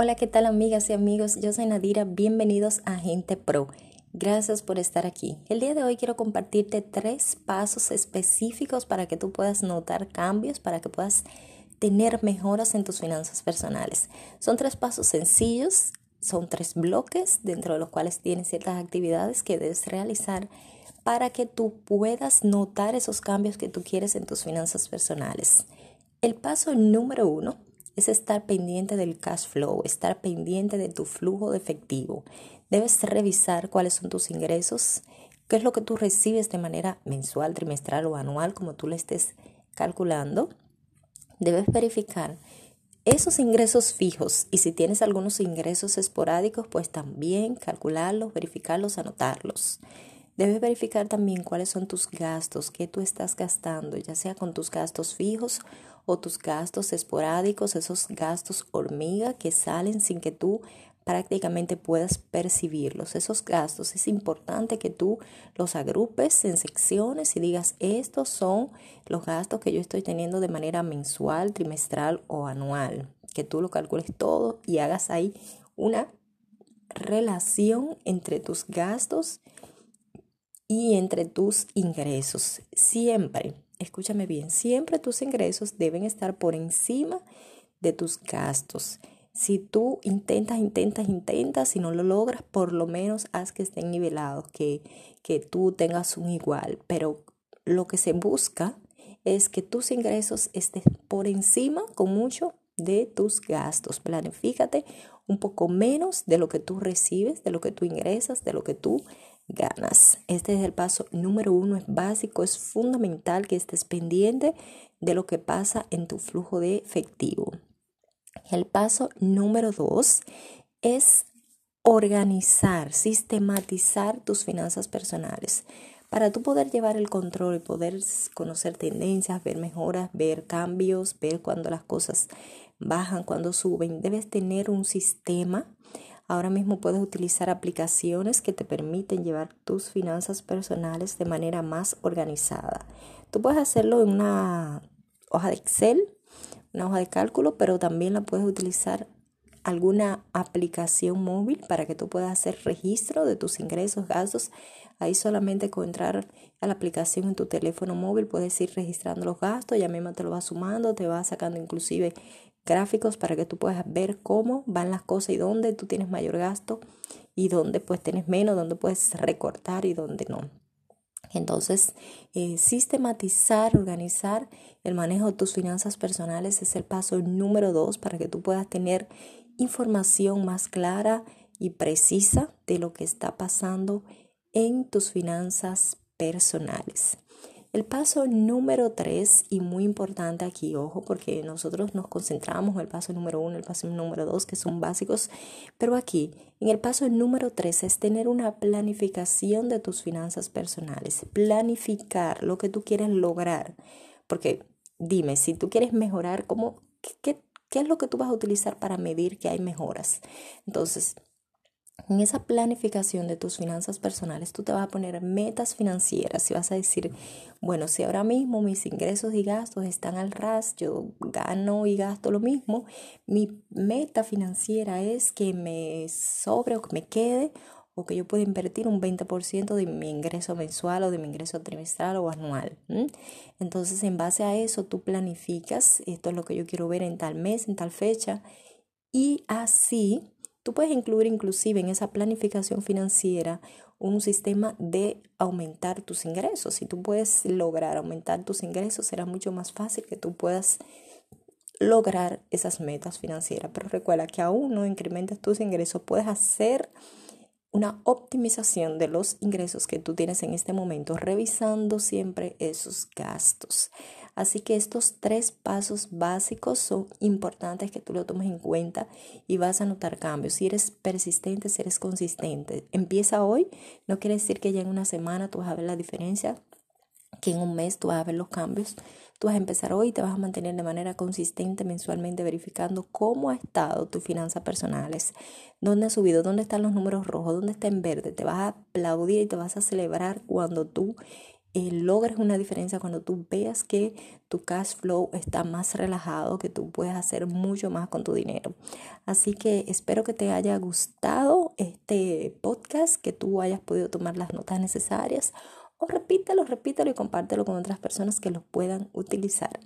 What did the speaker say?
Hola, ¿qué tal amigas y amigos? Yo soy Nadira, bienvenidos a Gente Pro. Gracias por estar aquí. El día de hoy quiero compartirte tres pasos específicos para que tú puedas notar cambios, para que puedas tener mejoras en tus finanzas personales. Son tres pasos sencillos, son tres bloques dentro de los cuales tienes ciertas actividades que debes realizar para que tú puedas notar esos cambios que tú quieres en tus finanzas personales. El paso número uno es estar pendiente del cash flow, estar pendiente de tu flujo de efectivo. Debes revisar cuáles son tus ingresos, qué es lo que tú recibes de manera mensual, trimestral o anual, como tú le estés calculando. Debes verificar esos ingresos fijos y si tienes algunos ingresos esporádicos, pues también calcularlos, verificarlos, anotarlos. Debes verificar también cuáles son tus gastos, qué tú estás gastando, ya sea con tus gastos fijos o tus gastos esporádicos, esos gastos hormiga que salen sin que tú prácticamente puedas percibirlos. Esos gastos es importante que tú los agrupes en secciones y digas, estos son los gastos que yo estoy teniendo de manera mensual, trimestral o anual. Que tú lo calcules todo y hagas ahí una relación entre tus gastos y entre tus ingresos. Siempre escúchame bien, siempre tus ingresos deben estar por encima de tus gastos. Si tú intentas, intentas, intentas, si no lo logras, por lo menos haz que estén nivelados, que, que tú tengas un igual. Pero lo que se busca es que tus ingresos estén por encima con mucho de tus gastos. Planifícate un poco menos de lo que tú recibes, de lo que tú ingresas, de lo que tú ganas. Este es el paso número uno, es básico, es fundamental que estés pendiente de lo que pasa en tu flujo de efectivo. El paso número dos es organizar, sistematizar tus finanzas personales. Para tú poder llevar el control y poder conocer tendencias, ver mejoras, ver cambios, ver cuando las cosas bajan, cuando suben, debes tener un sistema Ahora mismo puedes utilizar aplicaciones que te permiten llevar tus finanzas personales de manera más organizada. Tú puedes hacerlo en una hoja de Excel, una hoja de cálculo, pero también la puedes utilizar alguna aplicación móvil para que tú puedas hacer registro de tus ingresos, gastos. Ahí solamente con entrar a la aplicación en tu teléfono móvil puedes ir registrando los gastos, ya mismo te lo va sumando, te va sacando inclusive gráficos para que tú puedas ver cómo van las cosas y dónde tú tienes mayor gasto y dónde pues tienes menos, dónde puedes recortar y dónde no. Entonces, eh, sistematizar, organizar el manejo de tus finanzas personales es el paso número dos para que tú puedas tener información más clara y precisa de lo que está pasando en tus finanzas personales. El paso número tres, y muy importante aquí, ojo, porque nosotros nos concentramos en el paso número uno, el paso número dos, que son básicos, pero aquí, en el paso número tres, es tener una planificación de tus finanzas personales, planificar lo que tú quieres lograr, porque dime, si tú quieres mejorar, ¿cómo, qué, qué es lo que tú vas a utilizar para medir que hay mejoras? Entonces, en esa planificación de tus finanzas personales, tú te vas a poner metas financieras y vas a decir, bueno, si ahora mismo mis ingresos y gastos están al ras, yo gano y gasto lo mismo, mi meta financiera es que me sobre o que me quede o que yo pueda invertir un 20% de mi ingreso mensual o de mi ingreso trimestral o anual. Entonces, en base a eso, tú planificas, esto es lo que yo quiero ver en tal mes, en tal fecha, y así Tú puedes incluir inclusive en esa planificación financiera un sistema de aumentar tus ingresos. Si tú puedes lograr aumentar tus ingresos, será mucho más fácil que tú puedas lograr esas metas financieras. Pero recuerda que aún no incrementas tus ingresos, puedes hacer una optimización de los ingresos que tú tienes en este momento, revisando siempre esos gastos. Así que estos tres pasos básicos son importantes que tú lo tomes en cuenta y vas a notar cambios. Si eres persistente, si eres consistente, empieza hoy, no quiere decir que ya en una semana tú vas a ver la diferencia, que en un mes tú vas a ver los cambios. Tú vas a empezar hoy y te vas a mantener de manera consistente mensualmente verificando cómo ha estado tus finanzas personales, dónde ha subido, dónde están los números rojos, dónde está en verde. Te vas a aplaudir y te vas a celebrar cuando tú logres una diferencia cuando tú veas que tu cash flow está más relajado, que tú puedes hacer mucho más con tu dinero. Así que espero que te haya gustado este podcast, que tú hayas podido tomar las notas necesarias o repítelo, repítelo y compártelo con otras personas que lo puedan utilizar.